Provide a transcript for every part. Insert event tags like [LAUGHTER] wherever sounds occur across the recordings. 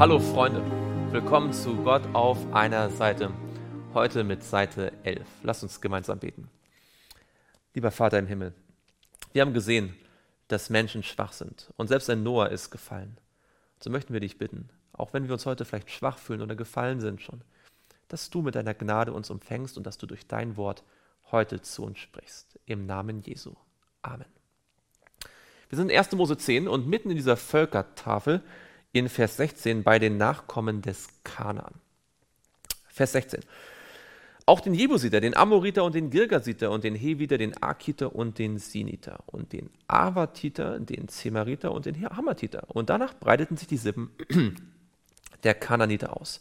Hallo Freunde, willkommen zu Gott auf einer Seite. Heute mit Seite 11. Lasst uns gemeinsam beten. Lieber Vater im Himmel, wir haben gesehen, dass Menschen schwach sind und selbst ein Noah ist gefallen. So möchten wir dich bitten, auch wenn wir uns heute vielleicht schwach fühlen oder gefallen sind schon, dass du mit deiner Gnade uns umfängst und dass du durch dein Wort heute zu uns sprichst. Im Namen Jesu. Amen. Wir sind in 1. Mose 10 und mitten in dieser Völkertafel in Vers 16 bei den Nachkommen des Kanaan. Vers 16. Auch den Jebusiter, den Amoriter und den Girgasiter und den Heviter, den Akiter und den Siniter und den Avatiter, den Zemariter und den Hamatiter. Und danach breiteten sich die Sippen [CLEARS THROAT] der Kananiter aus.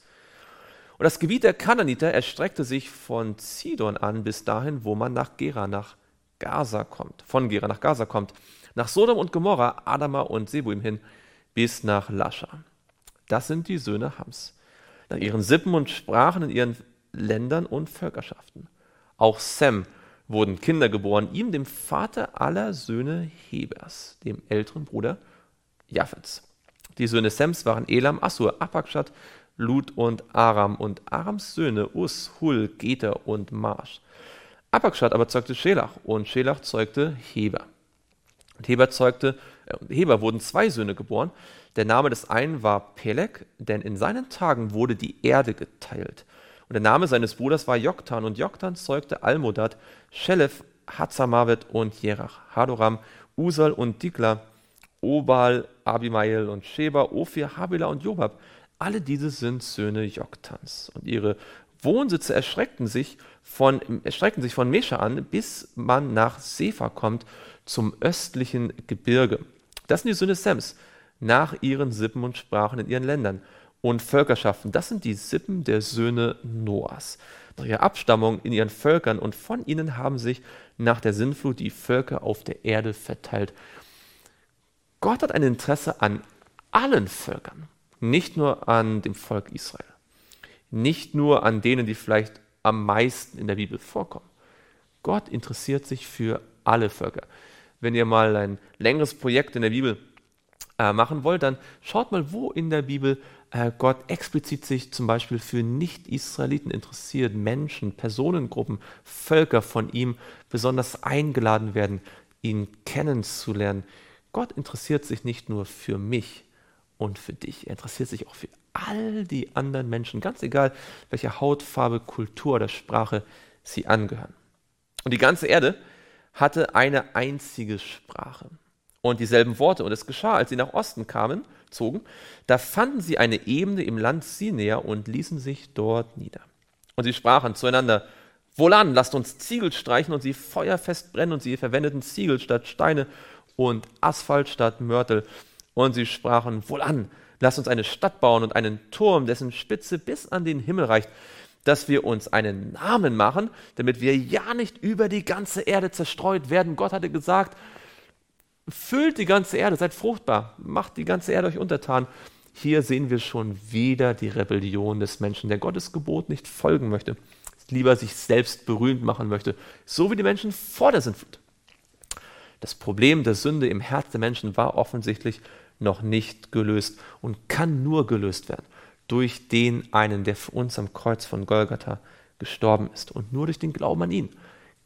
Und das Gebiet der Kananiter erstreckte sich von Zidon an bis dahin, wo man nach Gera, nach Gaza kommt, von Gera nach Gaza kommt, nach Sodom und Gomorra, Adama und Sebuim hin, bis nach Lascha. Das sind die Söhne Hams. Nach ihren Sippen und Sprachen in ihren Ländern und Völkerschaften. Auch Sem wurden Kinder geboren, ihm, dem Vater aller Söhne Hebers, dem älteren Bruder Japhets. Die Söhne Sems waren Elam, Assur, Apakshad, Lud und Aram und Arams Söhne Us, Hul, Geter und Marsch. Apakshad aber zeugte Schelach und Schelach zeugte Heber. Und Heber zeugte, Heber wurden zwei Söhne geboren. Der Name des einen war Pelek, denn in seinen Tagen wurde die Erde geteilt. Und der Name seines Bruders war Joktan, und Joktan zeugte Almodad, Shelef, Hatzamavet und Jerach, Hadoram, Usal und Dikla, Obal, Abimael und Sheba, Ophir, Habila und Jobab. Alle diese sind Söhne Joktans. Und ihre Wohnsitze erstreckten sich von, erstreckten sich von Mesha an, bis man nach Sefa kommt, zum östlichen Gebirge. Das sind die Söhne Sems, nach ihren Sippen und Sprachen in ihren Ländern und Völkerschaften. Das sind die Sippen der Söhne Noahs. Nach ihrer Abstammung in ihren Völkern und von ihnen haben sich nach der Sintflut die Völker auf der Erde verteilt. Gott hat ein Interesse an allen Völkern, nicht nur an dem Volk Israel, nicht nur an denen, die vielleicht am meisten in der Bibel vorkommen. Gott interessiert sich für alle Völker. Wenn ihr mal ein längeres Projekt in der Bibel äh, machen wollt, dann schaut mal, wo in der Bibel äh, Gott explizit sich zum Beispiel für Nicht-Israeliten interessiert, Menschen, Personengruppen, Völker von ihm besonders eingeladen werden, ihn kennenzulernen. Gott interessiert sich nicht nur für mich und für dich, er interessiert sich auch für all die anderen Menschen, ganz egal, welcher Hautfarbe, Kultur oder Sprache sie angehören. Und die ganze Erde hatte eine einzige Sprache und dieselben Worte. Und es geschah, als sie nach Osten kamen, zogen, da fanden sie eine Ebene im Land Sinea und ließen sich dort nieder. Und sie sprachen zueinander, Wohlan, lasst uns Ziegel streichen und sie feuerfest brennen. Und sie verwendeten Ziegel statt Steine und Asphalt statt Mörtel. Und sie sprachen, Wohlan, lasst uns eine Stadt bauen und einen Turm, dessen Spitze bis an den Himmel reicht, dass wir uns einen Namen machen, damit wir ja nicht über die ganze Erde zerstreut werden. Gott hatte gesagt, füllt die ganze Erde, seid fruchtbar, macht die ganze Erde euch untertan. Hier sehen wir schon wieder die Rebellion des Menschen, der Gottes Gebot nicht folgen möchte, lieber sich selbst berühmt machen möchte, so wie die Menschen vor der Sintflut. Das Problem der Sünde im Herz der Menschen war offensichtlich noch nicht gelöst und kann nur gelöst werden durch den einen, der für uns am Kreuz von Golgatha gestorben ist. Und nur durch den Glauben an ihn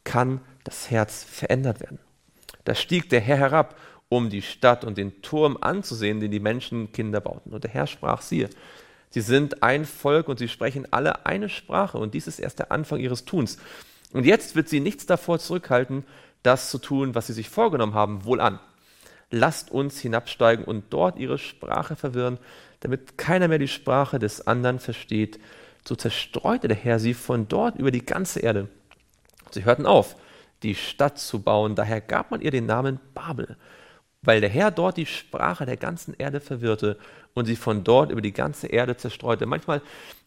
kann das Herz verändert werden. Da stieg der Herr herab, um die Stadt und den Turm anzusehen, den die Menschenkinder bauten. Und der Herr sprach, siehe, sie sind ein Volk und sie sprechen alle eine Sprache. Und dies ist erst der Anfang ihres Tuns. Und jetzt wird sie nichts davor zurückhalten, das zu tun, was sie sich vorgenommen haben, wohl an. Lasst uns hinabsteigen und dort ihre Sprache verwirren, damit keiner mehr die Sprache des anderen versteht. So zerstreute der Herr sie von dort über die ganze Erde. Sie hörten auf, die Stadt zu bauen. Daher gab man ihr den Namen Babel, weil der Herr dort die Sprache der ganzen Erde verwirrte und sie von dort über die ganze Erde zerstreute. Manchmal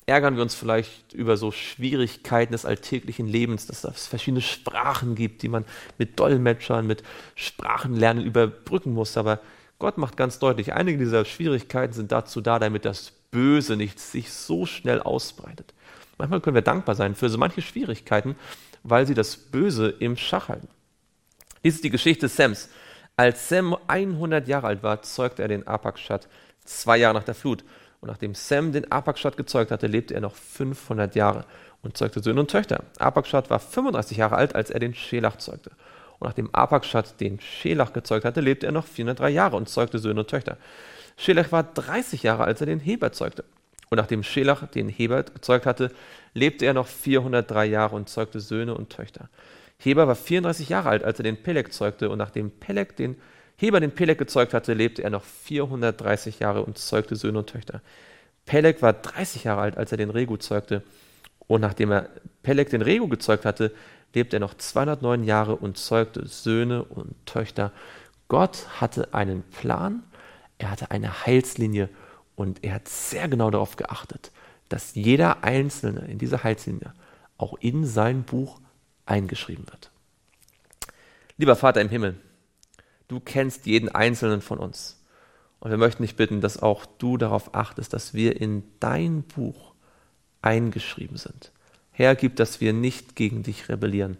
ärgern wir uns vielleicht über so Schwierigkeiten des alltäglichen Lebens, dass es verschiedene Sprachen gibt, die man mit Dolmetschern, mit Sprachenlernen überbrücken muss. Aber Gott macht ganz deutlich, einige dieser Schwierigkeiten sind dazu da, damit das Böse nicht sich so schnell ausbreitet. Manchmal können wir dankbar sein für so manche Schwierigkeiten, weil sie das Böse im Schach halten. Dies ist die Geschichte Sams. Als Sam 100 Jahre alt war, zeugte er den Apakshad zwei Jahre nach der Flut. Und nachdem Sem den Arpakschad gezeugt hatte, lebte er noch 500 Jahre und zeugte Söhne und Töchter. Arpakschad war 35 Jahre alt, als er den Schelach zeugte. Und nachdem Arpakschad den Schelach gezeugt hatte, lebte er noch 403 Jahre und zeugte Söhne und Töchter. Schelach war 30 Jahre, als er den Heber zeugte. Und nachdem Schelach den Heber gezeugt hatte, lebte er noch 403 Jahre und zeugte Söhne und Töchter. Heber war 34 Jahre alt, als er den Peleg zeugte. Und nachdem Peleg den Heber den Peleg gezeugt hatte, lebte er noch 430 Jahre und zeugte Söhne und Töchter. Peleg war 30 Jahre alt, als er den Regu zeugte. Und nachdem er Peleg den Regu gezeugt hatte, lebte er noch 209 Jahre und zeugte Söhne und Töchter. Gott hatte einen Plan, er hatte eine Heilslinie und er hat sehr genau darauf geachtet, dass jeder Einzelne in dieser Heilslinie auch in sein Buch eingeschrieben wird. Lieber Vater im Himmel, du kennst jeden Einzelnen von uns. Und wir möchten dich bitten, dass auch du darauf achtest, dass wir in dein Buch eingeschrieben sind. Herr, gib, dass wir nicht gegen dich rebellieren,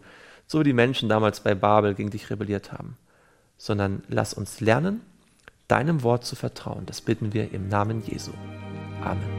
so wie die Menschen damals bei Babel gegen dich rebelliert haben, sondern lass uns lernen, deinem Wort zu vertrauen. Das bitten wir im Namen Jesu. Amen.